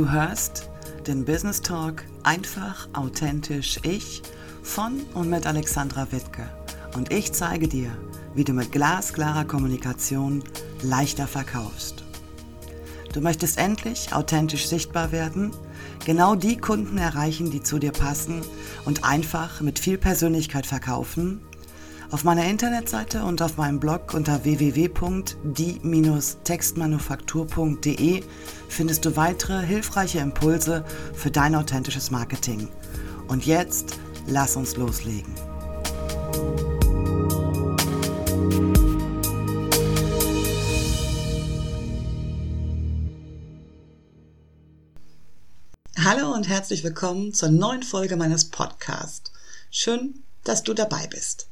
Du hörst den Business Talk einfach, authentisch ich von und mit Alexandra Wittke. Und ich zeige dir, wie du mit glasklarer Kommunikation leichter verkaufst. Du möchtest endlich authentisch sichtbar werden, genau die Kunden erreichen, die zu dir passen und einfach mit viel Persönlichkeit verkaufen auf meiner Internetseite und auf meinem Blog unter www.die-textmanufaktur.de findest du weitere hilfreiche Impulse für dein authentisches Marketing. Und jetzt lass uns loslegen. Hallo und herzlich willkommen zur neuen Folge meines Podcasts. Schön, dass du dabei bist.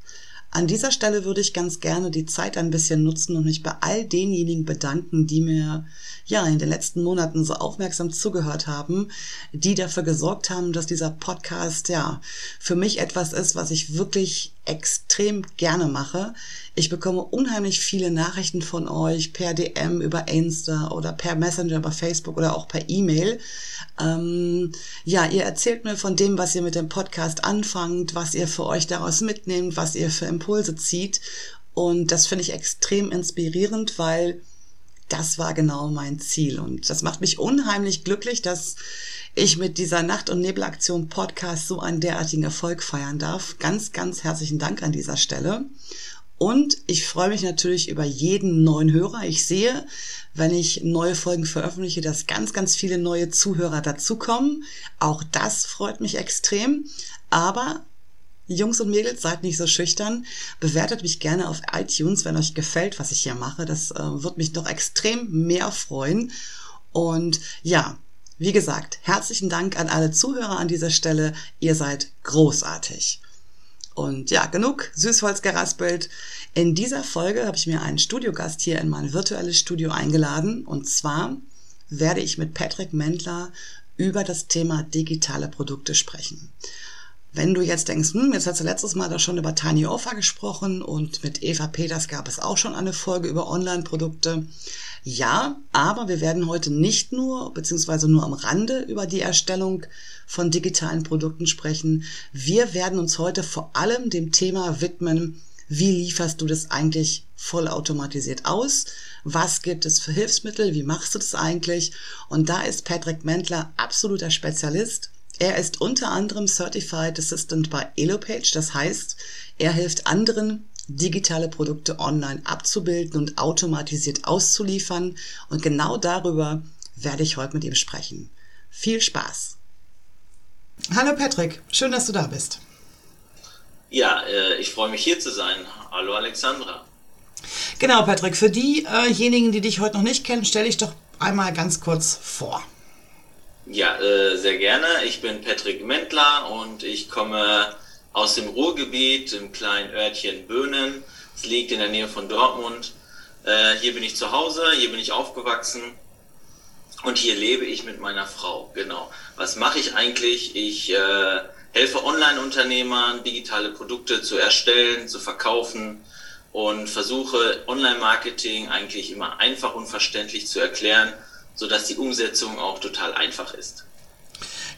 An dieser Stelle würde ich ganz gerne die Zeit ein bisschen nutzen und mich bei all denjenigen bedanken, die mir ja in den letzten Monaten so aufmerksam zugehört haben, die dafür gesorgt haben, dass dieser Podcast ja für mich etwas ist, was ich wirklich extrem gerne mache. Ich bekomme unheimlich viele Nachrichten von euch per DM über Insta oder per Messenger über Facebook oder auch per E-Mail. Ähm, ja, ihr erzählt mir von dem, was ihr mit dem Podcast anfangt, was ihr für euch daraus mitnehmt, was ihr für Impulse zieht. Und das finde ich extrem inspirierend, weil das war genau mein Ziel. Und das macht mich unheimlich glücklich, dass ich mit dieser Nacht- und Nebelaktion Podcast so einen derartigen Erfolg feiern darf. Ganz, ganz herzlichen Dank an dieser Stelle. Und ich freue mich natürlich über jeden neuen Hörer. Ich sehe, wenn ich neue Folgen veröffentliche, dass ganz, ganz viele neue Zuhörer dazukommen. Auch das freut mich extrem. Aber Jungs und Mädels, seid nicht so schüchtern. Bewertet mich gerne auf iTunes, wenn euch gefällt, was ich hier mache. Das äh, wird mich doch extrem mehr freuen. Und ja, wie gesagt, herzlichen Dank an alle Zuhörer an dieser Stelle. Ihr seid großartig. Und ja, genug Süßholz geraspelt. In dieser Folge habe ich mir einen Studiogast hier in mein virtuelles Studio eingeladen. Und zwar werde ich mit Patrick Mendler über das Thema digitale Produkte sprechen. Wenn du jetzt denkst, hm, jetzt hast du letztes Mal da schon über Tiny Offer gesprochen und mit Eva Peters gab es auch schon eine Folge über Online-Produkte. Ja, aber wir werden heute nicht nur, beziehungsweise nur am Rande über die Erstellung von digitalen Produkten sprechen. Wir werden uns heute vor allem dem Thema widmen, wie lieferst du das eigentlich vollautomatisiert aus? Was gibt es für Hilfsmittel? Wie machst du das eigentlich? Und da ist Patrick Mentler absoluter Spezialist. Er ist unter anderem Certified Assistant bei Elopage, das heißt, er hilft anderen, digitale Produkte online abzubilden und automatisiert auszuliefern. Und genau darüber werde ich heute mit ihm sprechen. Viel Spaß! Hallo Patrick, schön, dass du da bist. Ja, äh, ich freue mich hier zu sein. Hallo Alexandra. Genau, Patrick, für diejenigen, die dich heute noch nicht kennen, stelle ich doch einmal ganz kurz vor. Ja, äh, sehr gerne. Ich bin Patrick Mentler und ich komme aus dem Ruhrgebiet, im kleinen Örtchen Böhnen. Es liegt in der Nähe von Dortmund. Äh, hier bin ich zu Hause, hier bin ich aufgewachsen und hier lebe ich mit meiner Frau. Genau. Was mache ich eigentlich? Ich äh, helfe Online-Unternehmern, digitale Produkte zu erstellen, zu verkaufen und versuche Online-Marketing eigentlich immer einfach und verständlich zu erklären sodass die Umsetzung auch total einfach ist.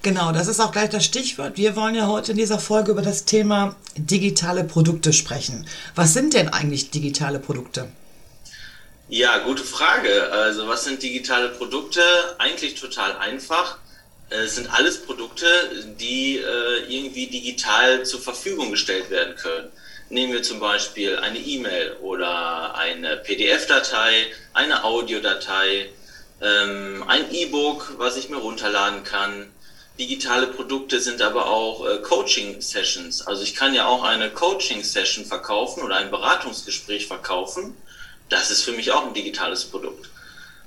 Genau, das ist auch gleich das Stichwort. Wir wollen ja heute in dieser Folge über das Thema digitale Produkte sprechen. Was sind denn eigentlich digitale Produkte? Ja, gute Frage. Also was sind digitale Produkte? Eigentlich total einfach. Es sind alles Produkte, die äh, irgendwie digital zur Verfügung gestellt werden können. Nehmen wir zum Beispiel eine E-Mail oder eine PDF-Datei, eine Audiodatei, ähm, ein E-Book, was ich mir runterladen kann. Digitale Produkte sind aber auch äh, Coaching-Sessions. Also ich kann ja auch eine Coaching-Session verkaufen oder ein Beratungsgespräch verkaufen. Das ist für mich auch ein digitales Produkt.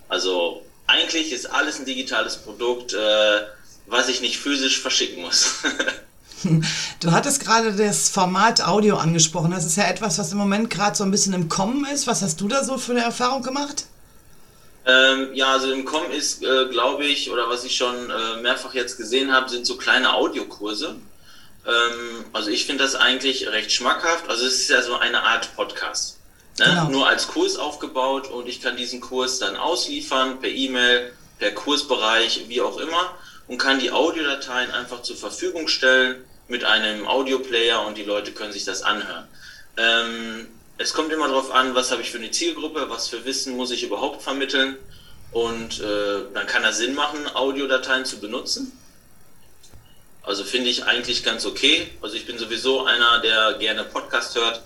Also eigentlich ist alles ein digitales Produkt, äh, was ich nicht physisch verschicken muss. Du hattest gerade das Format Audio angesprochen. Das ist ja etwas, was im Moment gerade so ein bisschen im Kommen ist. Was hast du da so für eine Erfahrung gemacht? Ähm, ja, also im Com ist, äh, glaube ich, oder was ich schon äh, mehrfach jetzt gesehen habe, sind so kleine Audiokurse. Ähm, also ich finde das eigentlich recht schmackhaft. Also es ist ja so eine Art Podcast. Ne? Genau. Nur als Kurs aufgebaut und ich kann diesen Kurs dann ausliefern per E-Mail per Kursbereich, wie auch immer, und kann die Audiodateien einfach zur Verfügung stellen mit einem Audioplayer und die Leute können sich das anhören. Ähm, es kommt immer darauf an, was habe ich für eine Zielgruppe, was für Wissen muss ich überhaupt vermitteln und äh, dann kann das Sinn machen, Audiodateien zu benutzen. Also finde ich eigentlich ganz okay. Also ich bin sowieso einer, der gerne Podcast hört.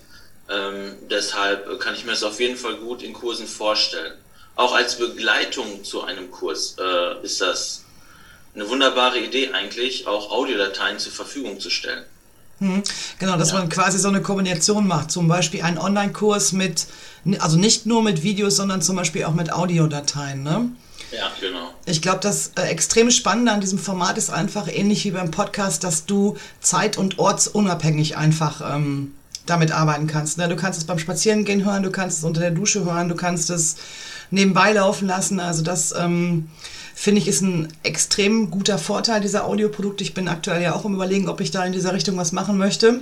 Ähm, deshalb kann ich mir das auf jeden Fall gut in Kursen vorstellen. Auch als Begleitung zu einem Kurs äh, ist das eine wunderbare Idee eigentlich, auch Audiodateien zur Verfügung zu stellen. Hm, genau, dass ja. man quasi so eine Kombination macht. Zum Beispiel einen Online-Kurs mit, also nicht nur mit Videos, sondern zum Beispiel auch mit Audiodateien, ne? Ja, genau. Ich glaube, das äh, extrem Spannende an diesem Format ist einfach ähnlich wie beim Podcast, dass du zeit- und ortsunabhängig einfach ähm, damit arbeiten kannst. Ne? Du kannst es beim Spazierengehen hören, du kannst es unter der Dusche hören, du kannst es nebenbei laufen lassen. Also das ähm, finde ich ist ein extrem guter Vorteil dieser Audioprodukte. Ich bin aktuell ja auch im Überlegen, ob ich da in dieser Richtung was machen möchte.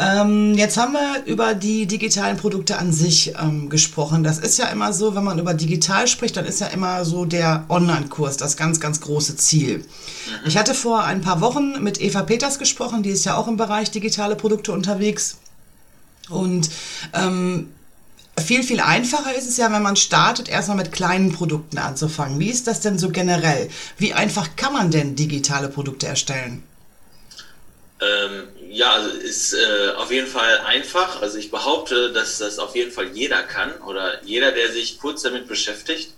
Ähm, jetzt haben wir über die digitalen Produkte an sich ähm, gesprochen. Das ist ja immer so, wenn man über digital spricht, dann ist ja immer so der Online-Kurs das ganz, ganz große Ziel. Ich hatte vor ein paar Wochen mit Eva Peters gesprochen, die ist ja auch im Bereich digitale Produkte unterwegs. Und ähm, viel, viel einfacher ist es ja, wenn man startet, erstmal mit kleinen Produkten anzufangen. Wie ist das denn so generell? Wie einfach kann man denn digitale Produkte erstellen? Ähm, ja, also ist äh, auf jeden Fall einfach. Also ich behaupte, dass das auf jeden Fall jeder kann oder jeder, der sich kurz damit beschäftigt.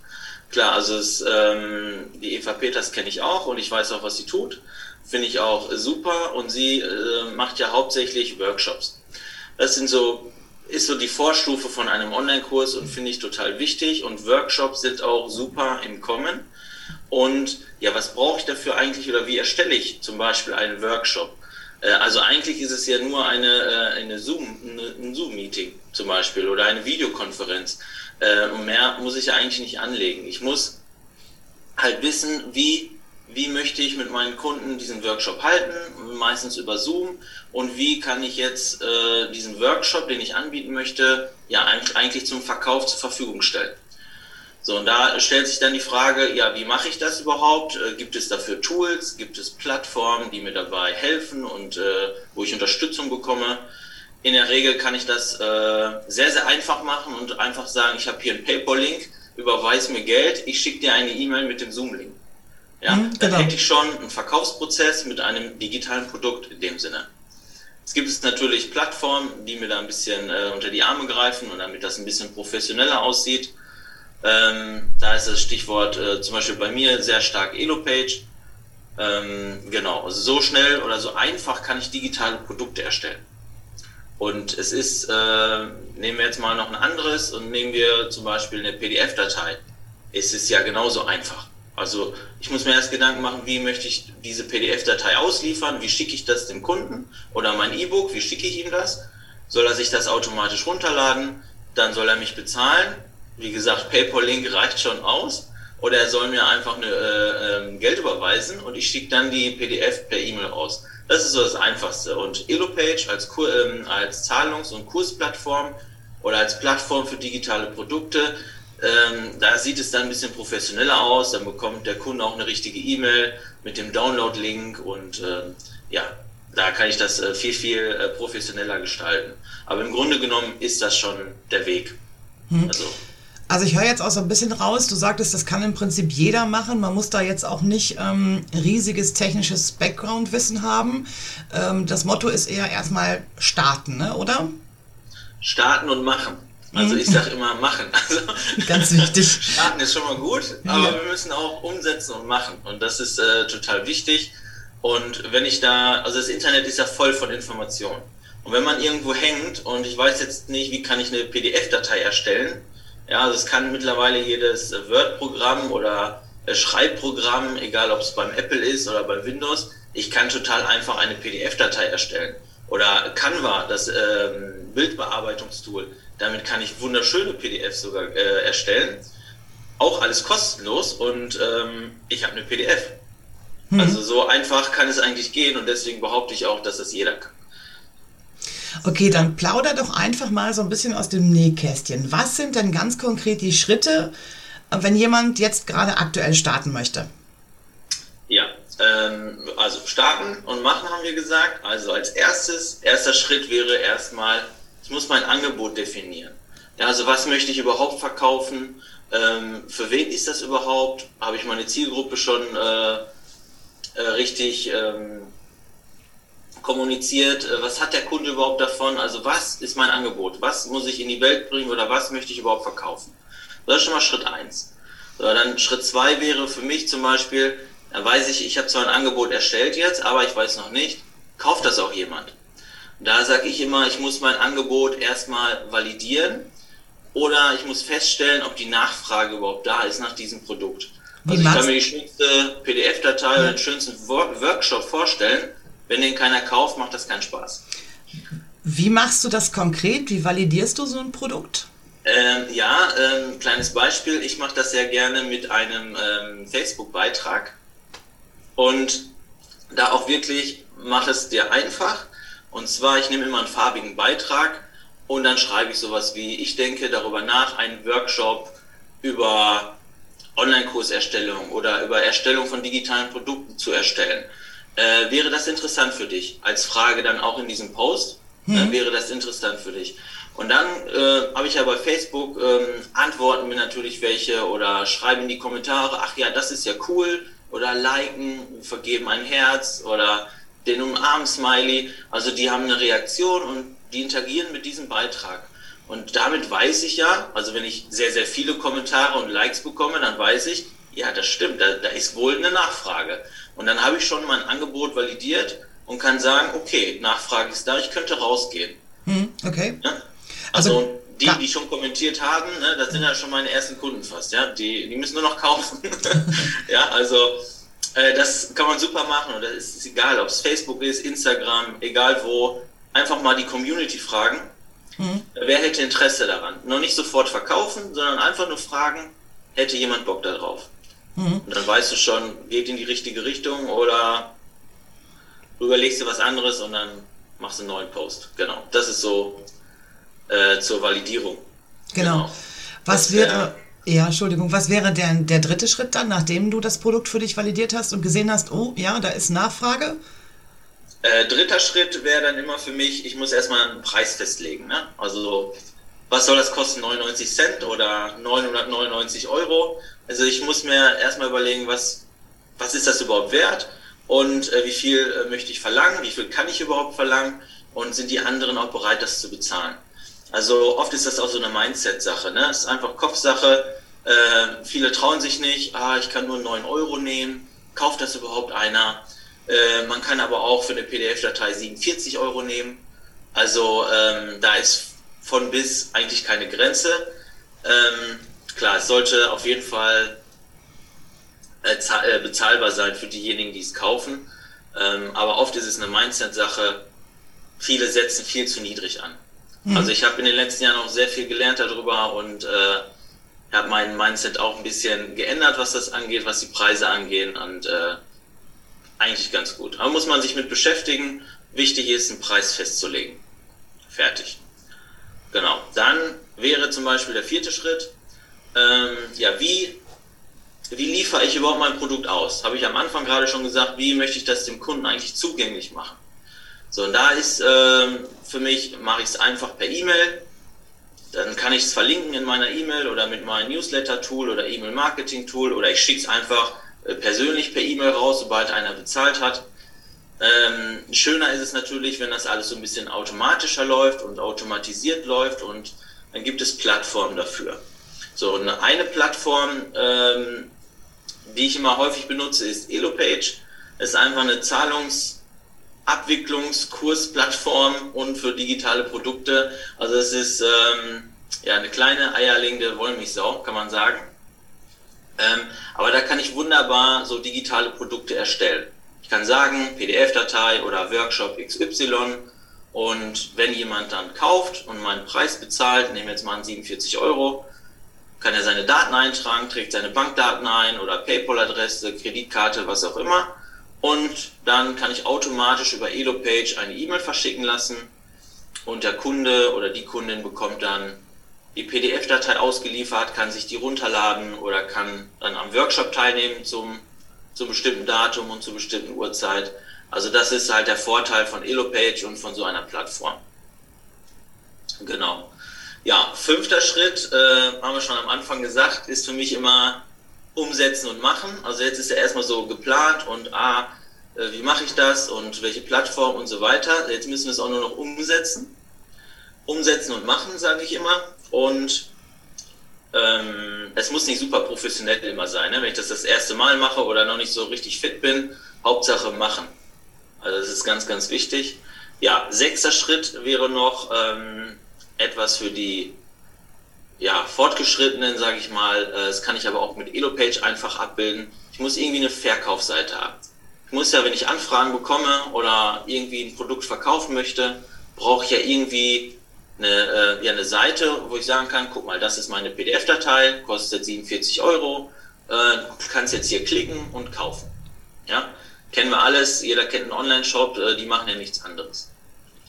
Klar, also es, ähm, die Eva Peters kenne ich auch und ich weiß auch, was sie tut. Finde ich auch super und sie äh, macht ja hauptsächlich Workshops. Das sind so, ist so die Vorstufe von einem Online-Kurs und finde ich total wichtig und Workshops sind auch super im Kommen. Und ja, was brauche ich dafür eigentlich oder wie erstelle ich zum Beispiel einen Workshop? Äh, also eigentlich ist es ja nur eine, äh, eine Zoom, ein Zoom-Meeting zum Beispiel oder eine Videokonferenz. Äh, mehr muss ich ja eigentlich nicht anlegen. Ich muss halt wissen, wie, wie möchte ich mit meinen Kunden diesen Workshop halten, meistens über Zoom und wie kann ich jetzt äh, diesen Workshop, den ich anbieten möchte, ja eigentlich zum Verkauf zur Verfügung stellen. So, und da stellt sich dann die Frage, ja, wie mache ich das überhaupt? Äh, gibt es dafür Tools? Gibt es Plattformen, die mir dabei helfen und äh, wo ich Unterstützung bekomme? In der Regel kann ich das äh, sehr, sehr einfach machen und einfach sagen, ich habe hier einen PayPal-Link, überweis mir Geld, ich schicke dir eine E-Mail mit dem Zoom-Link. Ja, mhm, genau. dann hätte ich schon einen Verkaufsprozess mit einem digitalen Produkt in dem Sinne. Es gibt es natürlich Plattformen, die mir da ein bisschen äh, unter die Arme greifen und damit das ein bisschen professioneller aussieht. Ähm, da ist das Stichwort äh, zum Beispiel bei mir sehr stark Elopage. Ähm, genau, also so schnell oder so einfach kann ich digitale Produkte erstellen. Und es ist, äh, nehmen wir jetzt mal noch ein anderes und nehmen wir zum Beispiel eine PDF-Datei. Es ist ja genauso einfach. Also ich muss mir erst Gedanken machen, wie möchte ich diese PDF-Datei ausliefern, wie schicke ich das dem Kunden oder mein E-Book, wie schicke ich ihm das? Soll er sich das automatisch runterladen? Dann soll er mich bezahlen wie gesagt, PayPal-Link reicht schon aus. Oder er soll mir einfach eine, äh, ähm, Geld überweisen und ich schicke dann die PDF per E-Mail aus. Das ist so das Einfachste. Und Elopage als, ähm, als Zahlungs- und Kursplattform oder als Plattform für digitale Produkte, ähm, da sieht es dann ein bisschen professioneller aus. Dann bekommt der Kunde auch eine richtige E-Mail mit dem Download-Link und ähm, ja, da kann ich das äh, viel, viel äh, professioneller gestalten. Aber im Grunde genommen ist das schon der Weg. Hm. Also, also ich höre jetzt auch so ein bisschen raus, du sagtest, das kann im Prinzip jeder machen. Man muss da jetzt auch nicht ähm, riesiges technisches Background-Wissen haben. Ähm, das Motto ist eher erstmal starten, ne? oder? Starten und machen. Also ich sage immer machen. Also Ganz wichtig. Starten ist schon mal gut, aber ja. wir müssen auch umsetzen und machen. Und das ist äh, total wichtig. Und wenn ich da, also das Internet ist ja voll von Informationen. Und wenn man irgendwo hängt und ich weiß jetzt nicht, wie kann ich eine PDF-Datei erstellen, ja, also es kann mittlerweile jedes Word-Programm oder Schreibprogramm, egal ob es beim Apple ist oder bei Windows, ich kann total einfach eine PDF-Datei erstellen. Oder Canva, das ähm, Bildbearbeitungstool, damit kann ich wunderschöne PDFs sogar äh, erstellen. Auch alles kostenlos und ähm, ich habe eine PDF. Hm. Also so einfach kann es eigentlich gehen und deswegen behaupte ich auch, dass das jeder kann. Okay, dann plauder doch einfach mal so ein bisschen aus dem Nähkästchen. Was sind denn ganz konkret die Schritte, wenn jemand jetzt gerade aktuell starten möchte? Ja, ähm, also starten und machen haben wir gesagt. Also als erstes, erster Schritt wäre erstmal, muss mein Angebot definieren. Ja, also was möchte ich überhaupt verkaufen? Ähm, für wen ist das überhaupt? Habe ich meine Zielgruppe schon äh, äh, richtig ähm, kommuniziert? Äh, was hat der Kunde überhaupt davon? Also was ist mein Angebot? Was muss ich in die Welt bringen oder was möchte ich überhaupt verkaufen? Das ist schon mal Schritt eins. So, dann Schritt zwei wäre für mich zum Beispiel, da weiß ich, ich habe zwar ein Angebot erstellt jetzt, aber ich weiß noch nicht, kauft das auch jemand? Da sage ich immer, ich muss mein Angebot erstmal validieren oder ich muss feststellen, ob die Nachfrage überhaupt da ist nach diesem Produkt. Wie also ich kann mir die schönste PDF-Datei oder den schönsten Workshop vorstellen. Wenn den keiner kauft, macht das keinen Spaß. Wie machst du das konkret? Wie validierst du so ein Produkt? Ähm, ja, ähm, kleines Beispiel. Ich mache das sehr gerne mit einem ähm, Facebook-Beitrag und da auch wirklich mache es dir einfach. Und zwar, ich nehme immer einen farbigen Beitrag und dann schreibe ich sowas wie, ich denke darüber nach, einen Workshop über Online-Kurserstellung oder über Erstellung von digitalen Produkten zu erstellen. Äh, wäre das interessant für dich? Als Frage dann auch in diesem Post. Mhm. Äh, wäre das interessant für dich? Und dann äh, habe ich ja bei Facebook ähm, antworten mir natürlich welche oder schreiben in die Kommentare, ach ja, das ist ja cool oder liken, vergeben ein Herz oder den Umarm-Smiley. Also die haben eine Reaktion und die interagieren mit diesem Beitrag. Und damit weiß ich ja, also wenn ich sehr, sehr viele Kommentare und Likes bekomme, dann weiß ich, ja, das stimmt, da, da ist wohl eine Nachfrage. Und dann habe ich schon mein Angebot validiert und kann sagen, okay, Nachfrage ist da, ich könnte rausgehen. Hm, okay. Ja? Also, also die, die schon kommentiert haben, ne, das sind ja schon meine ersten Kunden fast, ja. Die, die müssen nur noch kaufen. ja, also äh, das kann man super machen und das ist, egal, ob es Facebook ist, Instagram, egal wo. Einfach mal die Community fragen. Mhm. Wer hätte Interesse daran? Noch nicht sofort verkaufen, sondern einfach nur fragen, hätte jemand Bock darauf? Mhm. Und dann weißt du schon, geht in die richtige Richtung oder du überlegst dir was anderes und dann machst du einen neuen Post. Genau. Das ist so äh, zur Validierung. Genau. genau. Was wäre, ja, Entschuldigung, was wäre der, der dritte Schritt dann, nachdem du das Produkt für dich validiert hast und gesehen hast, oh ja, da ist Nachfrage? Äh, dritter Schritt wäre dann immer für mich, ich muss erstmal einen Preis festlegen. Ne? Also was soll das kosten? 99 Cent oder 999 Euro? Also ich muss mir erstmal überlegen, was, was ist das überhaupt wert und äh, wie viel äh, möchte ich verlangen, wie viel kann ich überhaupt verlangen und sind die anderen auch bereit, das zu bezahlen. Also oft ist das auch so eine Mindset-Sache. Ne? Es ist einfach Kopfsache. Äh, viele trauen sich nicht, ah, ich kann nur 9 Euro nehmen. Kauft das überhaupt einer? Äh, man kann aber auch für eine PDF-Datei 47 Euro nehmen. Also ähm, da ist von bis eigentlich keine Grenze. Ähm, klar, es sollte auf jeden Fall äh, äh bezahlbar sein für diejenigen, die es kaufen. Ähm, aber oft ist es eine Mindset-Sache. Viele setzen viel zu niedrig an. Mhm. Also ich habe in den letzten Jahren auch sehr viel gelernt darüber und äh, habe mein Mindset auch ein bisschen geändert, was das angeht, was die Preise angehen und äh, eigentlich ganz gut. Aber muss man sich mit beschäftigen. Wichtig ist, einen Preis festzulegen. Fertig. Genau. Dann wäre zum Beispiel der vierte Schritt, ähm, ja, wie, wie liefere ich überhaupt mein Produkt aus? Habe ich am Anfang gerade schon gesagt, wie möchte ich das dem Kunden eigentlich zugänglich machen? So, und da ist ähm, für mich, mache ich es einfach per E-Mail. Dann kann ich es verlinken in meiner E-Mail oder mit meinem Newsletter-Tool oder E-Mail-Marketing-Tool oder ich schicke es einfach äh, persönlich per E-Mail raus, sobald einer bezahlt hat. Ähm, schöner ist es natürlich, wenn das alles so ein bisschen automatischer läuft und automatisiert läuft und dann gibt es Plattformen dafür. So, eine Plattform, ähm, die ich immer häufig benutze, ist Elopage. Es ist einfach eine Zahlungs- Abwicklungskursplattform und für digitale Produkte. Also es ist ähm, ja eine kleine eierlegende Wollmilchsau, kann man sagen. Ähm, aber da kann ich wunderbar so digitale Produkte erstellen. Ich kann sagen, PDF-Datei oder Workshop XY und wenn jemand dann kauft und meinen Preis bezahlt, nehmen wir jetzt mal an 47 Euro, kann er seine Daten eintragen, trägt seine Bankdaten ein oder PayPal-Adresse, Kreditkarte, was auch immer und dann kann ich automatisch über Elopage eine E-Mail verschicken lassen und der Kunde oder die Kundin bekommt dann die PDF-Datei ausgeliefert, kann sich die runterladen oder kann dann am Workshop teilnehmen zum, zum bestimmten Datum und zur bestimmten Uhrzeit. Also das ist halt der Vorteil von EloPage und von so einer Plattform. Genau. Ja, fünfter Schritt, äh, haben wir schon am Anfang gesagt, ist für mich immer umsetzen und machen. Also jetzt ist ja erstmal so geplant und ah, äh, wie mache ich das und welche Plattform und so weiter. Jetzt müssen wir es auch nur noch umsetzen. Umsetzen und machen, sage ich immer. Und ähm, es muss nicht super professionell immer sein. Ne? Wenn ich das das erste Mal mache oder noch nicht so richtig fit bin, Hauptsache machen. Also das ist ganz, ganz wichtig. Ja, sechster Schritt wäre noch ähm, etwas für die ja, Fortgeschrittenen, sage ich mal. Äh, das kann ich aber auch mit EloPage einfach abbilden. Ich muss irgendwie eine Verkaufsseite haben. Ich muss ja, wenn ich Anfragen bekomme oder irgendwie ein Produkt verkaufen möchte, brauche ich ja irgendwie eine, äh, ja, eine Seite, wo ich sagen kann, guck mal, das ist meine PDF-Datei, kostet 47 Euro, äh, kannst jetzt hier klicken und kaufen. Ja, kennen wir alles, jeder kennt einen Online-Shop, äh, die machen ja nichts anderes.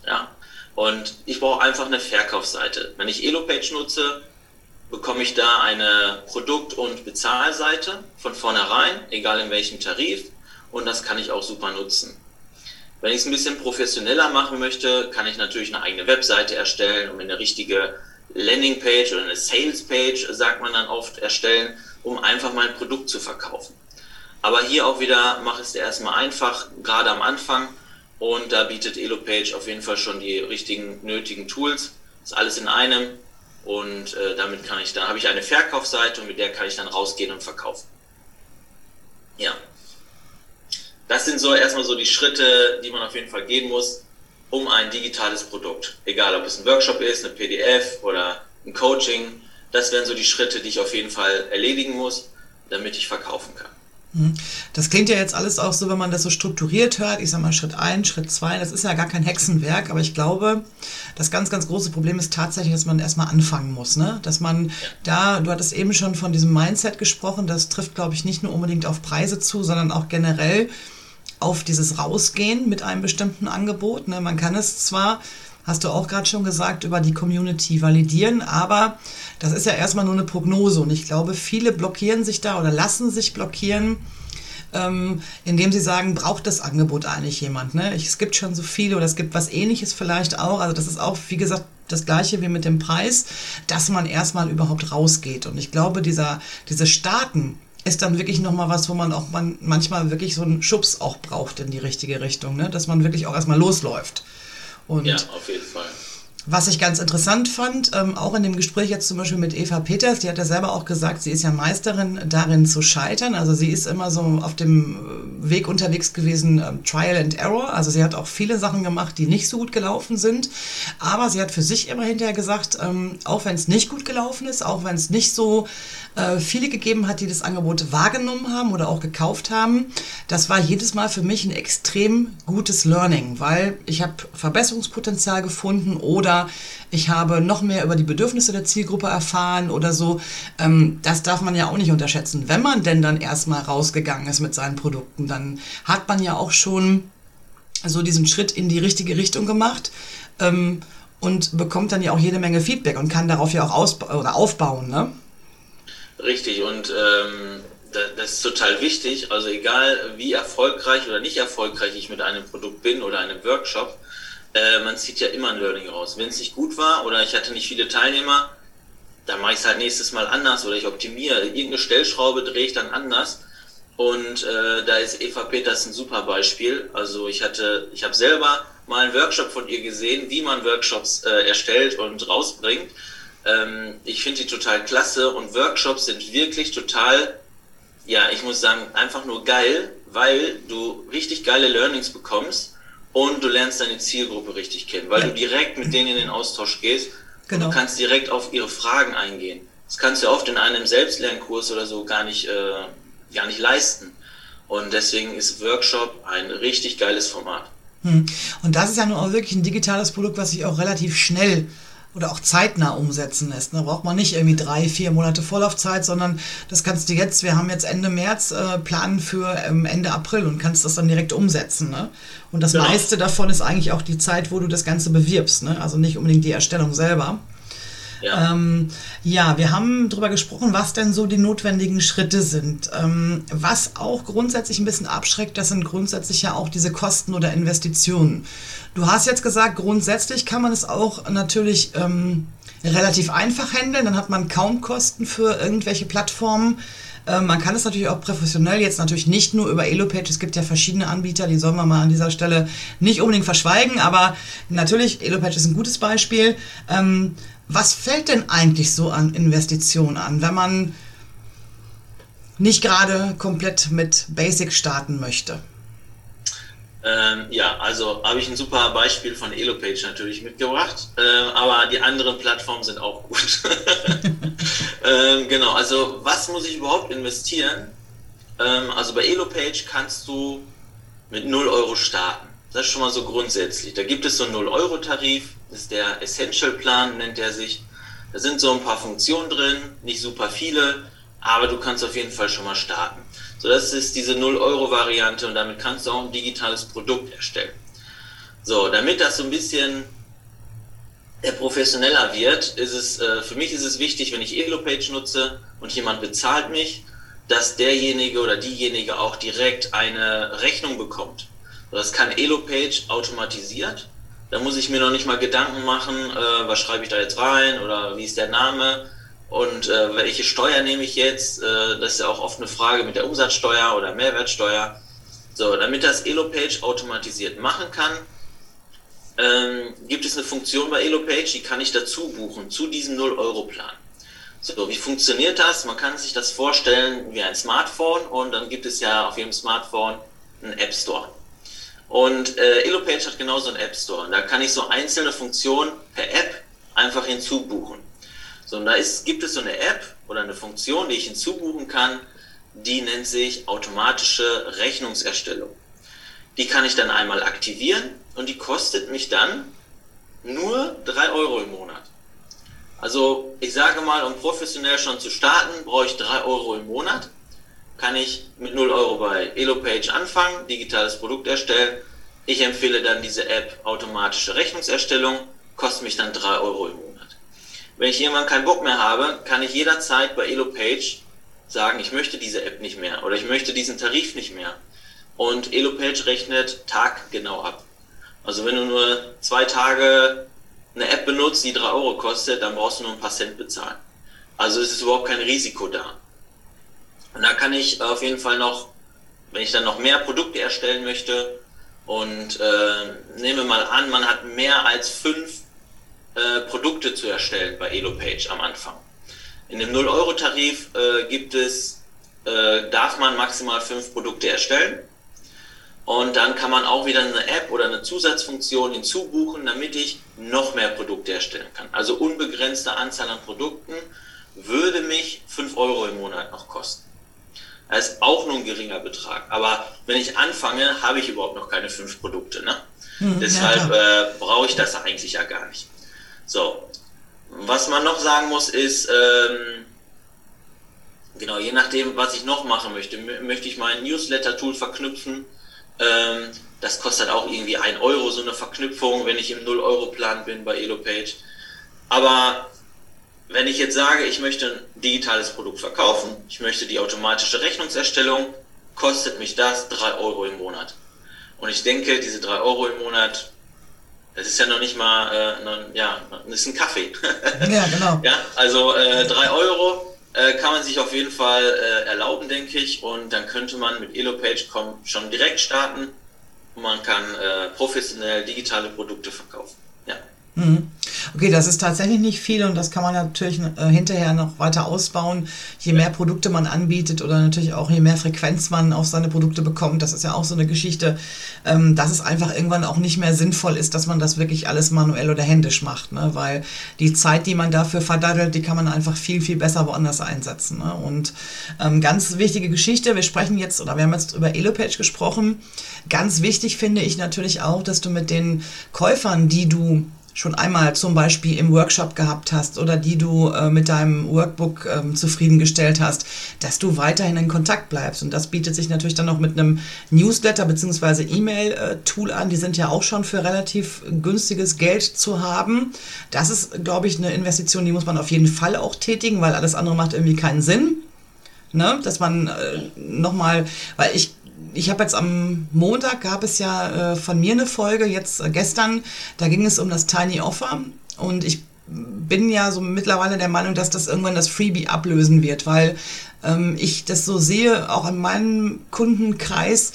Ja, und ich brauche einfach eine Verkaufsseite. Wenn ich EloPage nutze, bekomme ich da eine Produkt- und Bezahlseite von vornherein, egal in welchem Tarif, und das kann ich auch super nutzen. Wenn ich es ein bisschen professioneller machen möchte, kann ich natürlich eine eigene Webseite erstellen und eine richtige Landingpage oder eine Salespage, sagt man dann oft, erstellen, um einfach mein Produkt zu verkaufen. Aber hier auch wieder mache ich es erstmal einfach, gerade am Anfang. Und da bietet EloPage auf jeden Fall schon die richtigen nötigen Tools. Ist alles in einem. Und äh, damit kann ich dann, habe ich eine Verkaufsseite und mit der kann ich dann rausgehen und verkaufen. Ja das sind so erstmal so die Schritte, die man auf jeden Fall gehen muss, um ein digitales Produkt, egal ob es ein Workshop ist, eine PDF oder ein Coaching, das wären so die Schritte, die ich auf jeden Fall erledigen muss, damit ich verkaufen kann. Mhm. Das klingt ja jetzt alles auch so, wenn man das so strukturiert hört. Ich sag mal Schritt 1, Schritt 2, das ist ja gar kein Hexenwerk, aber ich glaube, das ganz, ganz große Problem ist tatsächlich, dass man erstmal anfangen muss. Ne? Dass man da, du hattest eben schon von diesem Mindset gesprochen, das trifft, glaube ich, nicht nur unbedingt auf Preise zu, sondern auch generell auf dieses Rausgehen mit einem bestimmten Angebot. Ne? Man kann es zwar, hast du auch gerade schon gesagt, über die Community validieren, aber das ist ja erstmal nur eine Prognose und ich glaube, viele blockieren sich da oder lassen sich blockieren. Ähm, indem sie sagen, braucht das Angebot eigentlich jemand? Ne? Es gibt schon so viele oder es gibt was ähnliches vielleicht auch. Also das ist auch, wie gesagt, das gleiche wie mit dem Preis, dass man erstmal überhaupt rausgeht. Und ich glaube, dieser, diese Starten ist dann wirklich nochmal was, wo man auch man manchmal wirklich so einen Schubs auch braucht in die richtige Richtung, ne? dass man wirklich auch erstmal losläuft. Und ja, auf jeden Fall. Was ich ganz interessant fand, ähm, auch in dem Gespräch jetzt zum Beispiel mit Eva Peters, die hat ja selber auch gesagt, sie ist ja Meisterin darin zu scheitern. Also sie ist immer so auf dem äh, Weg unterwegs gewesen, ähm, Trial and Error. Also sie hat auch viele Sachen gemacht, die nicht so gut gelaufen sind. Aber sie hat für sich immer hinterher gesagt, ähm, auch wenn es nicht gut gelaufen ist, auch wenn es nicht so äh, viele gegeben hat, die das Angebot wahrgenommen haben oder auch gekauft haben, das war jedes Mal für mich ein extrem gutes Learning, weil ich habe Verbesserungspotenzial gefunden oder oder ich habe noch mehr über die Bedürfnisse der Zielgruppe erfahren oder so. Ähm, das darf man ja auch nicht unterschätzen. Wenn man denn dann erstmal rausgegangen ist mit seinen Produkten, dann hat man ja auch schon so diesen Schritt in die richtige Richtung gemacht. Ähm, und bekommt dann ja auch jede Menge Feedback und kann darauf ja auch oder aufbauen, ne? Richtig, und ähm, das ist total wichtig. Also egal wie erfolgreich oder nicht erfolgreich ich mit einem Produkt bin oder einem Workshop, äh, man zieht ja immer ein Learning raus. Wenn es nicht gut war oder ich hatte nicht viele Teilnehmer, dann mache ich es halt nächstes Mal anders oder ich optimiere. Irgendeine Stellschraube drehe ich dann anders. Und äh, da ist Eva Peters ein super Beispiel. Also ich hatte, ich habe selber mal einen Workshop von ihr gesehen, wie man Workshops äh, erstellt und rausbringt. Ähm, ich finde die total klasse und Workshops sind wirklich total, ja, ich muss sagen, einfach nur geil, weil du richtig geile Learnings bekommst und du lernst deine Zielgruppe richtig kennen, weil ja. du direkt mit denen in den Austausch gehst genau. und du kannst direkt auf ihre Fragen eingehen. Das kannst du oft in einem Selbstlernkurs oder so gar nicht, äh, gar nicht leisten. Und deswegen ist Workshop ein richtig geiles Format. Hm. Und das ist ja nun auch wirklich ein digitales Produkt, was sich auch relativ schnell oder auch zeitnah umsetzen lässt. Da braucht man nicht irgendwie drei, vier Monate Vorlaufzeit, sondern das kannst du jetzt, wir haben jetzt Ende März, äh, planen für ähm, Ende April und kannst das dann direkt umsetzen. Ne? Und das ja. meiste davon ist eigentlich auch die Zeit, wo du das Ganze bewirbst. Ne? Also nicht unbedingt die Erstellung selber. Ja. Ähm, ja, wir haben darüber gesprochen, was denn so die notwendigen Schritte sind. Ähm, was auch grundsätzlich ein bisschen abschreckt, das sind grundsätzlich ja auch diese Kosten oder Investitionen. Du hast jetzt gesagt, grundsätzlich kann man es auch natürlich ähm, relativ einfach handeln, dann hat man kaum Kosten für irgendwelche Plattformen. Ähm, man kann es natürlich auch professionell, jetzt natürlich nicht nur über Elopage, es gibt ja verschiedene Anbieter, die sollen wir mal an dieser Stelle nicht unbedingt verschweigen, aber natürlich, Elopage ist ein gutes Beispiel. Was fällt denn eigentlich so an Investitionen an, wenn man nicht gerade komplett mit Basic starten möchte? Ähm, ja, also habe ich ein super Beispiel von Elopage natürlich mitgebracht, ähm, aber die anderen Plattformen sind auch gut. ähm, genau, also was muss ich überhaupt investieren? Ähm, also bei Elopage kannst du mit 0 Euro starten. Das ist schon mal so grundsätzlich. Da gibt es so einen 0-Euro-Tarif, das ist der Essential-Plan, nennt er sich. Da sind so ein paar Funktionen drin, nicht super viele, aber du kannst auf jeden Fall schon mal starten. So, das ist diese 0-Euro-Variante und damit kannst du auch ein digitales Produkt erstellen. So, damit das so ein bisschen professioneller wird, ist es, äh, für mich ist es wichtig, wenn ich Elopage nutze und jemand bezahlt mich, dass derjenige oder diejenige auch direkt eine Rechnung bekommt. Das kann Elopage automatisiert. Da muss ich mir noch nicht mal Gedanken machen, äh, was schreibe ich da jetzt rein oder wie ist der Name und äh, welche Steuer nehme ich jetzt? Äh, das ist ja auch oft eine Frage mit der Umsatzsteuer oder Mehrwertsteuer. So, damit das Elopage automatisiert machen kann, ähm, gibt es eine Funktion bei Elopage, die kann ich dazu buchen, zu diesem 0-Euro-Plan. So, wie funktioniert das? Man kann sich das vorstellen wie ein Smartphone und dann gibt es ja auf jedem Smartphone einen App Store. Und äh, Elopage hat genauso einen App Store. Und da kann ich so einzelne Funktionen per App einfach hinzubuchen. So, und da ist, gibt es so eine App oder eine Funktion, die ich hinzubuchen kann, die nennt sich automatische Rechnungserstellung. Die kann ich dann einmal aktivieren und die kostet mich dann nur 3 Euro im Monat. Also ich sage mal, um professionell schon zu starten, brauche ich 3 Euro im Monat. Kann ich mit 0 Euro bei Elopage anfangen, digitales Produkt erstellen. Ich empfehle dann diese App automatische Rechnungserstellung, kostet mich dann 3 Euro im Monat. Wenn ich irgendwann keinen Bock mehr habe, kann ich jederzeit bei EloPage sagen, ich möchte diese App nicht mehr oder ich möchte diesen Tarif nicht mehr. Und EloPage rechnet taggenau ab. Also wenn du nur zwei Tage eine App benutzt, die drei Euro kostet, dann brauchst du nur ein paar Cent bezahlen. Also es ist überhaupt kein Risiko da. Und da kann ich auf jeden Fall noch, wenn ich dann noch mehr Produkte erstellen möchte und äh, nehme mal an, man hat mehr als fünf äh, Produkte zu erstellen bei Elopage am Anfang. In dem 0-Euro-Tarif äh, gibt es, äh, darf man maximal fünf Produkte erstellen. Und dann kann man auch wieder eine App oder eine Zusatzfunktion hinzubuchen, damit ich noch mehr Produkte erstellen kann. Also unbegrenzte Anzahl an Produkten würde mich 5 Euro im Monat noch kosten. Das ist auch nur ein geringer Betrag. Aber wenn ich anfange, habe ich überhaupt noch keine fünf Produkte. Ne? Hm, Deshalb ja, äh, brauche ich das eigentlich ja gar nicht. So, was man noch sagen muss ist, ähm, genau, je nachdem, was ich noch machen möchte, möchte ich mein Newsletter-Tool verknüpfen. Ähm, das kostet auch irgendwie ein Euro, so eine Verknüpfung, wenn ich im 0-Euro-Plan bin bei Elopage. Aber wenn ich jetzt sage, ich möchte ein digitales Produkt verkaufen, ich möchte die automatische Rechnungserstellung, kostet mich das 3 Euro im Monat. Und ich denke, diese 3 Euro im Monat es ist ja noch nicht mal, äh, noch, ja, es ist ein Kaffee. ja, genau. Ja, also äh, drei Euro äh, kann man sich auf jeden Fall äh, erlauben, denke ich. Und dann könnte man mit Elopage schon direkt starten und man kann äh, professionell digitale Produkte verkaufen. Mhm. Okay, das ist tatsächlich nicht viel und das kann man natürlich äh, hinterher noch weiter ausbauen. Je mehr Produkte man anbietet oder natürlich auch je mehr Frequenz man auf seine Produkte bekommt, das ist ja auch so eine Geschichte, ähm, dass es einfach irgendwann auch nicht mehr sinnvoll ist, dass man das wirklich alles manuell oder händisch macht, ne? weil die Zeit, die man dafür verdaddelt, die kann man einfach viel, viel besser woanders einsetzen. Ne? Und ähm, ganz wichtige Geschichte, wir sprechen jetzt oder wir haben jetzt über Elopage gesprochen. Ganz wichtig finde ich natürlich auch, dass du mit den Käufern, die du schon einmal zum Beispiel im Workshop gehabt hast oder die du äh, mit deinem Workbook ähm, zufriedengestellt hast, dass du weiterhin in Kontakt bleibst. Und das bietet sich natürlich dann noch mit einem Newsletter bzw. E-Mail-Tool an. Die sind ja auch schon für relativ günstiges Geld zu haben. Das ist, glaube ich, eine Investition, die muss man auf jeden Fall auch tätigen, weil alles andere macht irgendwie keinen Sinn. Ne? Dass man äh, nochmal, weil ich ich habe jetzt am Montag gab es ja äh, von mir eine Folge, jetzt äh, gestern, da ging es um das Tiny Offer. Und ich bin ja so mittlerweile der Meinung, dass das irgendwann das Freebie ablösen wird, weil ähm, ich das so sehe, auch in meinem Kundenkreis,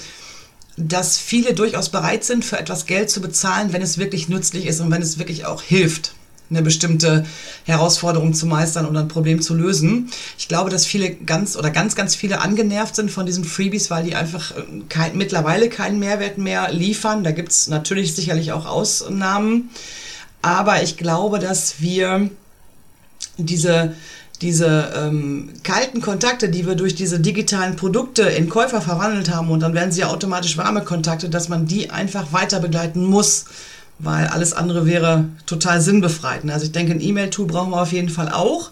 dass viele durchaus bereit sind, für etwas Geld zu bezahlen, wenn es wirklich nützlich ist und wenn es wirklich auch hilft eine bestimmte Herausforderung zu meistern oder ein Problem zu lösen. Ich glaube, dass viele ganz oder ganz, ganz viele angenervt sind von diesen Freebies, weil die einfach äh, kein, mittlerweile keinen Mehrwert mehr liefern. Da gibt es natürlich sicherlich auch Ausnahmen. Aber ich glaube, dass wir diese, diese ähm, kalten Kontakte, die wir durch diese digitalen Produkte in Käufer verwandelt haben und dann werden sie automatisch warme Kontakte, dass man die einfach weiter begleiten muss weil alles andere wäre total sinnbefreit. Also ich denke, ein E-Mail-Tool brauchen wir auf jeden Fall auch.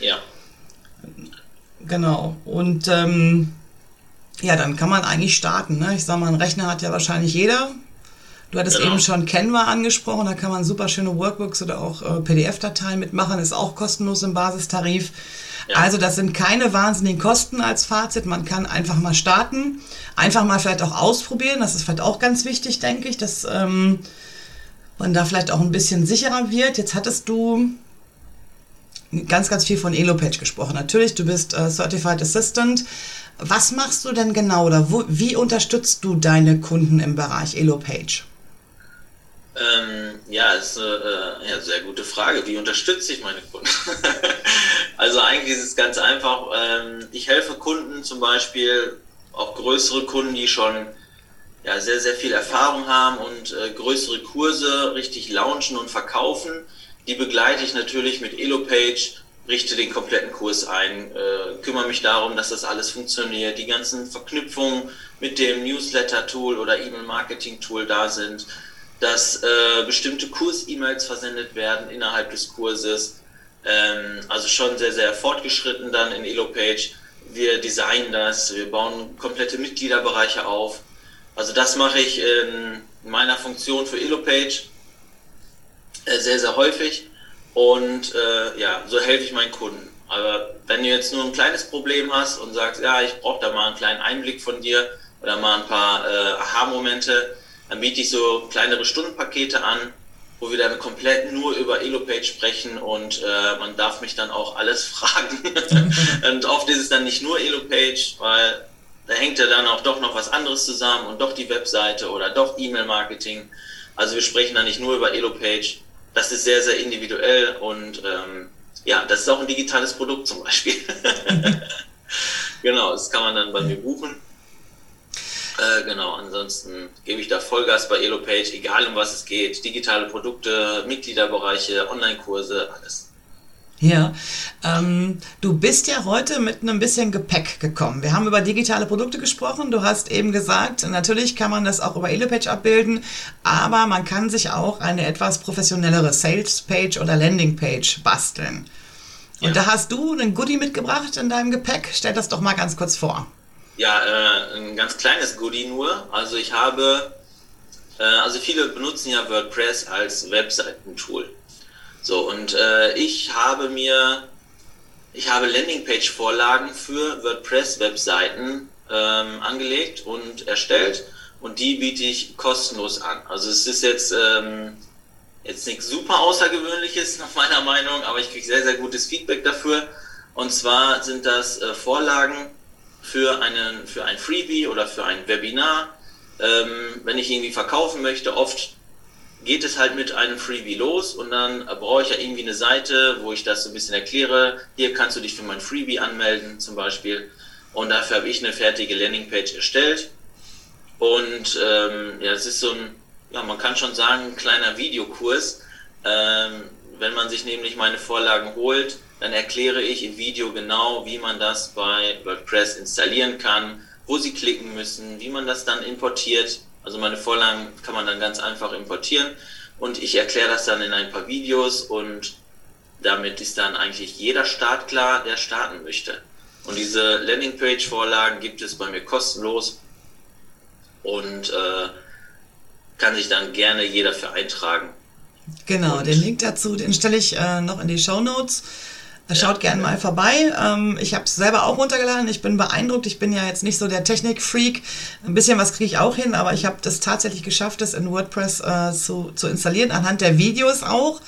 Ja. Genau. Und ähm, ja, dann kann man eigentlich starten. Ne? Ich sage mal, einen Rechner hat ja wahrscheinlich jeder. Du hattest genau. eben schon Canva angesprochen, da kann man super schöne Workbooks oder auch äh, PDF-Dateien mitmachen, ist auch kostenlos im Basistarif. Ja. Also das sind keine wahnsinnigen Kosten als Fazit. Man kann einfach mal starten, einfach mal vielleicht auch ausprobieren. Das ist vielleicht auch ganz wichtig, denke ich, dass ähm, man da vielleicht auch ein bisschen sicherer wird. Jetzt hattest du ganz, ganz viel von Elopage gesprochen. Natürlich, du bist äh, Certified Assistant. Was machst du denn genau oder wo, wie unterstützt du deine Kunden im Bereich Elopage? Ähm, ja, ist eine äh, ja, sehr gute Frage. Wie unterstütze ich meine Kunden? also eigentlich ist es ganz einfach. Ähm, ich helfe Kunden zum Beispiel, auch größere Kunden, die schon ja, sehr, sehr viel Erfahrung haben und äh, größere Kurse richtig launchen und verkaufen. Die begleite ich natürlich mit Elopage, richte den kompletten Kurs ein, äh, kümmere mich darum, dass das alles funktioniert, die ganzen Verknüpfungen mit dem Newsletter-Tool oder E-Mail-Marketing-Tool da sind, dass äh, bestimmte Kurs-E-Mails versendet werden innerhalb des Kurses. Ähm, also schon sehr, sehr fortgeschritten dann in Elopage. Wir designen das, wir bauen komplette Mitgliederbereiche auf also das mache ich in meiner Funktion für Elopage äh, sehr, sehr häufig und äh, ja, so helfe ich meinen Kunden. Aber wenn du jetzt nur ein kleines Problem hast und sagst, ja, ich brauche da mal einen kleinen Einblick von dir oder mal ein paar äh, Aha-Momente, dann biete ich so kleinere Stundenpakete an, wo wir dann komplett nur über Elopage sprechen und äh, man darf mich dann auch alles fragen. und oft ist es dann nicht nur Elopage, weil da hängt ja dann auch doch noch was anderes zusammen und doch die Webseite oder doch E-Mail-Marketing. Also wir sprechen da nicht nur über Elopage. Das ist sehr, sehr individuell und ähm, ja, das ist auch ein digitales Produkt zum Beispiel. genau, das kann man dann bei mir buchen. Äh, genau, ansonsten gebe ich da Vollgas bei Elopage, egal um was es geht. Digitale Produkte, Mitgliederbereiche, Online-Kurse, alles. Ja, ähm, du bist ja heute mit einem bisschen Gepäck gekommen. Wir haben über digitale Produkte gesprochen. Du hast eben gesagt, natürlich kann man das auch über Elopage abbilden, aber man kann sich auch eine etwas professionellere Sales-Page oder Landing-Page basteln. Und ja. da hast du einen Goodie mitgebracht in deinem Gepäck. Stell das doch mal ganz kurz vor. Ja, äh, ein ganz kleines Goodie nur. Also ich habe, äh, also viele benutzen ja WordPress als Webseitentool. So, und äh, ich habe mir, ich habe Landingpage-Vorlagen für WordPress-Webseiten ähm, angelegt und erstellt und die biete ich kostenlos an. Also es ist jetzt, ähm, jetzt nichts super Außergewöhnliches nach meiner Meinung, aber ich kriege sehr, sehr gutes Feedback dafür. Und zwar sind das äh, Vorlagen für, einen, für ein Freebie oder für ein Webinar. Ähm, wenn ich irgendwie verkaufen möchte, oft geht es halt mit einem Freebie los und dann brauche ich ja irgendwie eine Seite, wo ich das so ein bisschen erkläre. Hier kannst du dich für mein Freebie anmelden zum Beispiel. Und dafür habe ich eine fertige Landingpage erstellt. Und ähm, ja, es ist so ein, ja, man kann schon sagen, ein kleiner Videokurs. Ähm, wenn man sich nämlich meine Vorlagen holt, dann erkläre ich im Video genau, wie man das bei WordPress installieren kann, wo sie klicken müssen, wie man das dann importiert also meine Vorlagen kann man dann ganz einfach importieren und ich erkläre das dann in ein paar Videos und damit ist dann eigentlich jeder Start klar, der starten möchte. Und diese Landingpage-Vorlagen gibt es bei mir kostenlos und äh, kann sich dann gerne jeder für eintragen. Genau, und den Link dazu, den stelle ich äh, noch in die Show Notes. Schaut gerne mal vorbei. Ähm, ich habe es selber auch runtergeladen. Ich bin beeindruckt. Ich bin ja jetzt nicht so der Technik-Freak. Ein bisschen was kriege ich auch hin, aber ich habe das tatsächlich geschafft, das in WordPress äh, zu, zu installieren, anhand der Videos auch.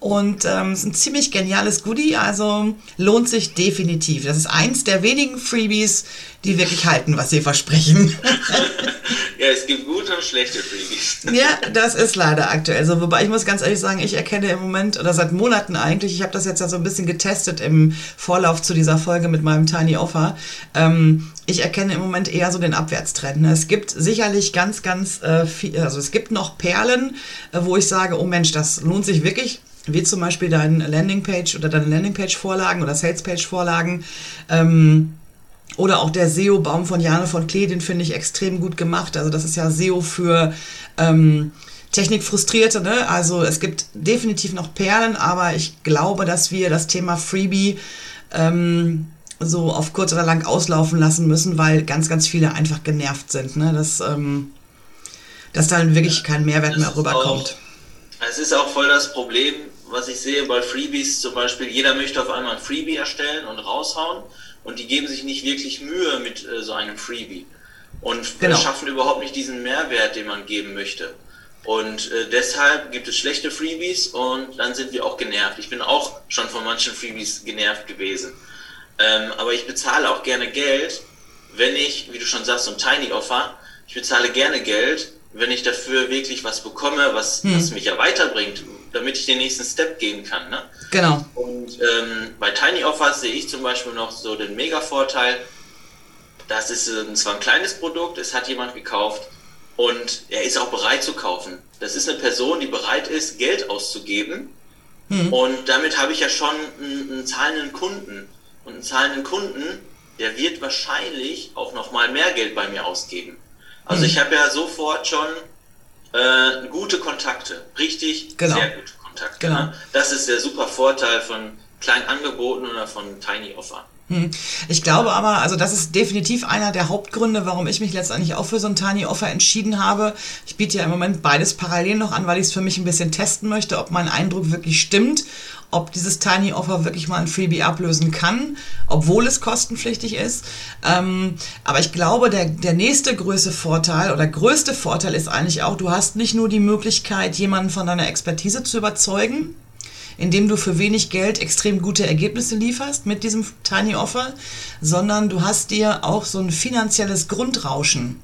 Und ähm, ist ein ziemlich geniales Goodie, also lohnt sich definitiv. Das ist eins der wenigen Freebies, die wirklich halten, was sie versprechen. ja, es gibt gute und schlechte Freebies. ja, das ist leider aktuell so. Wobei ich muss ganz ehrlich sagen, ich erkenne im Moment oder seit Monaten eigentlich, ich habe das jetzt ja so ein bisschen getestet im Vorlauf zu dieser Folge mit meinem Tiny Offer. Ähm, ich erkenne im Moment eher so den Abwärtstrend. Es gibt sicherlich ganz, ganz äh, viel, also es gibt noch Perlen, äh, wo ich sage, oh Mensch, das lohnt sich wirklich wie zum Beispiel deine Landingpage oder deine Landingpage-Vorlagen oder Salespage-Vorlagen. Ähm, oder auch der SEO-Baum von Jane von Klee, den finde ich extrem gut gemacht. Also das ist ja SEO für ähm, Technikfrustrierte. Ne? Also es gibt definitiv noch Perlen, aber ich glaube, dass wir das Thema Freebie ähm, so auf kurz oder lang auslaufen lassen müssen, weil ganz, ganz viele einfach genervt sind. Ne? Dass, ähm, dass dann wirklich kein Mehrwert mehr rüberkommt. Es ist auch voll das Problem, was ich sehe bei Freebies zum Beispiel, jeder möchte auf einmal ein Freebie erstellen und raushauen und die geben sich nicht wirklich Mühe mit äh, so einem Freebie und genau. schaffen überhaupt nicht diesen Mehrwert, den man geben möchte. Und äh, deshalb gibt es schlechte Freebies und dann sind wir auch genervt. Ich bin auch schon von manchen Freebies genervt gewesen. Ähm, aber ich bezahle auch gerne Geld, wenn ich, wie du schon sagst, so ein Tiny Offer, ich bezahle gerne Geld, wenn ich dafür wirklich was bekomme, was, hm. was mich ja weiterbringt, damit ich den nächsten Step gehen kann. Ne? Genau. Und ähm, bei Tiny Offers sehe ich zum Beispiel noch so den Mega-Vorteil, das ist äh, zwar ein kleines Produkt, es hat jemand gekauft und er ist auch bereit zu kaufen. Das ist eine Person, die bereit ist, Geld auszugeben. Mhm. Und damit habe ich ja schon einen, einen zahlenden Kunden. Und einen zahlenden Kunden, der wird wahrscheinlich auch noch mal mehr Geld bei mir ausgeben. Also mhm. ich habe ja sofort schon äh, gute Kontakte, richtig genau. sehr gute Kontakte. Genau. Ne? Das ist der super Vorteil von kleinen Angeboten oder von Tiny Offer. Hm. Ich glaube aber, also das ist definitiv einer der Hauptgründe, warum ich mich letztendlich auch für so ein Tiny Offer entschieden habe. Ich biete ja im Moment beides parallel noch an, weil ich es für mich ein bisschen testen möchte, ob mein Eindruck wirklich stimmt ob dieses Tiny Offer wirklich mal ein Freebie ablösen kann, obwohl es kostenpflichtig ist. Ähm, aber ich glaube, der, der nächste größte Vorteil oder größte Vorteil ist eigentlich auch, du hast nicht nur die Möglichkeit, jemanden von deiner Expertise zu überzeugen, indem du für wenig Geld extrem gute Ergebnisse lieferst mit diesem Tiny Offer, sondern du hast dir auch so ein finanzielles Grundrauschen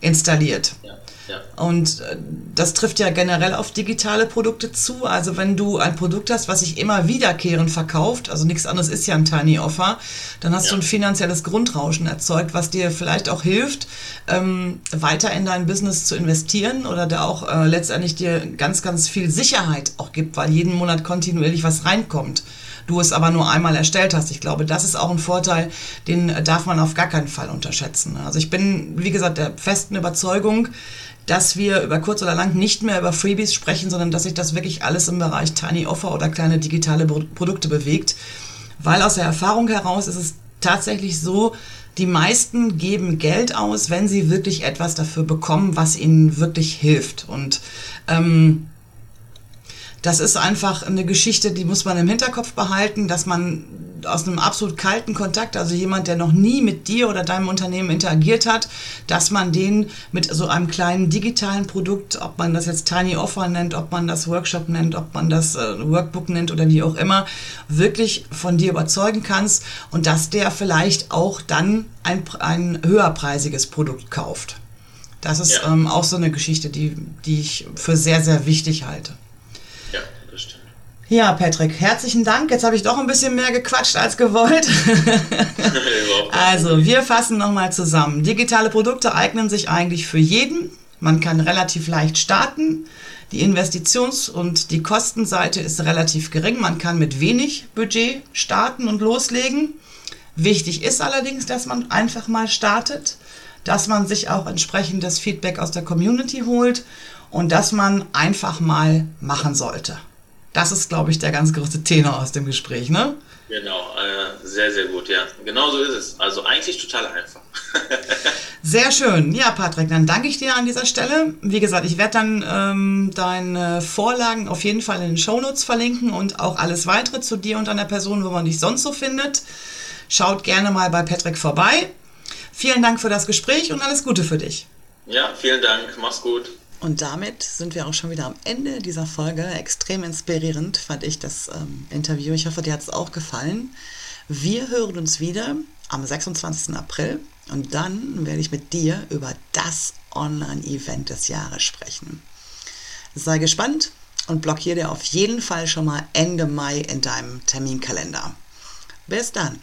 installiert. Ja. Ja. Und äh, das trifft ja generell auf digitale Produkte zu. Also wenn du ein Produkt hast, was sich immer wiederkehrend verkauft, also nichts anderes ist ja ein Tiny Offer, dann hast ja. du ein finanzielles Grundrauschen erzeugt, was dir vielleicht auch hilft, ähm, weiter in dein Business zu investieren oder da auch äh, letztendlich dir ganz, ganz viel Sicherheit auch gibt, weil jeden Monat kontinuierlich was reinkommt du es aber nur einmal erstellt hast. Ich glaube, das ist auch ein Vorteil, den darf man auf gar keinen Fall unterschätzen. Also ich bin, wie gesagt, der festen Überzeugung, dass wir über kurz oder lang nicht mehr über Freebies sprechen, sondern dass sich das wirklich alles im Bereich Tiny Offer oder kleine digitale Produkte bewegt. Weil aus der Erfahrung heraus ist es tatsächlich so, die meisten geben Geld aus, wenn sie wirklich etwas dafür bekommen, was ihnen wirklich hilft. Und ähm, das ist einfach eine Geschichte, die muss man im Hinterkopf behalten, dass man aus einem absolut kalten Kontakt, also jemand, der noch nie mit dir oder deinem Unternehmen interagiert hat, dass man den mit so einem kleinen digitalen Produkt, ob man das jetzt Tiny Offer nennt, ob man das Workshop nennt, ob man das äh, Workbook nennt oder wie auch immer, wirklich von dir überzeugen kannst und dass der vielleicht auch dann ein, ein höherpreisiges Produkt kauft. Das ist ja. ähm, auch so eine Geschichte, die, die ich für sehr, sehr wichtig halte. Ja, Patrick, herzlichen Dank. Jetzt habe ich doch ein bisschen mehr gequatscht als gewollt. also, wir fassen nochmal zusammen. Digitale Produkte eignen sich eigentlich für jeden. Man kann relativ leicht starten. Die Investitions- und die Kostenseite ist relativ gering. Man kann mit wenig Budget starten und loslegen. Wichtig ist allerdings, dass man einfach mal startet, dass man sich auch entsprechendes Feedback aus der Community holt und dass man einfach mal machen sollte. Das ist, glaube ich, der ganz große Tenor aus dem Gespräch, ne? Genau, äh, sehr, sehr gut, ja. Genau so ist es. Also eigentlich total einfach. sehr schön. Ja, Patrick, dann danke ich dir an dieser Stelle. Wie gesagt, ich werde dann ähm, deine Vorlagen auf jeden Fall in den Shownotes verlinken und auch alles weitere zu dir und deiner Person, wo man dich sonst so findet. Schaut gerne mal bei Patrick vorbei. Vielen Dank für das Gespräch und alles Gute für dich. Ja, vielen Dank. Mach's gut. Und damit sind wir auch schon wieder am Ende dieser Folge. Extrem inspirierend fand ich das ähm, Interview. Ich hoffe, dir hat es auch gefallen. Wir hören uns wieder am 26. April und dann werde ich mit dir über das Online-Event des Jahres sprechen. Sei gespannt und blockiere dir auf jeden Fall schon mal Ende Mai in deinem Terminkalender. Bis dann!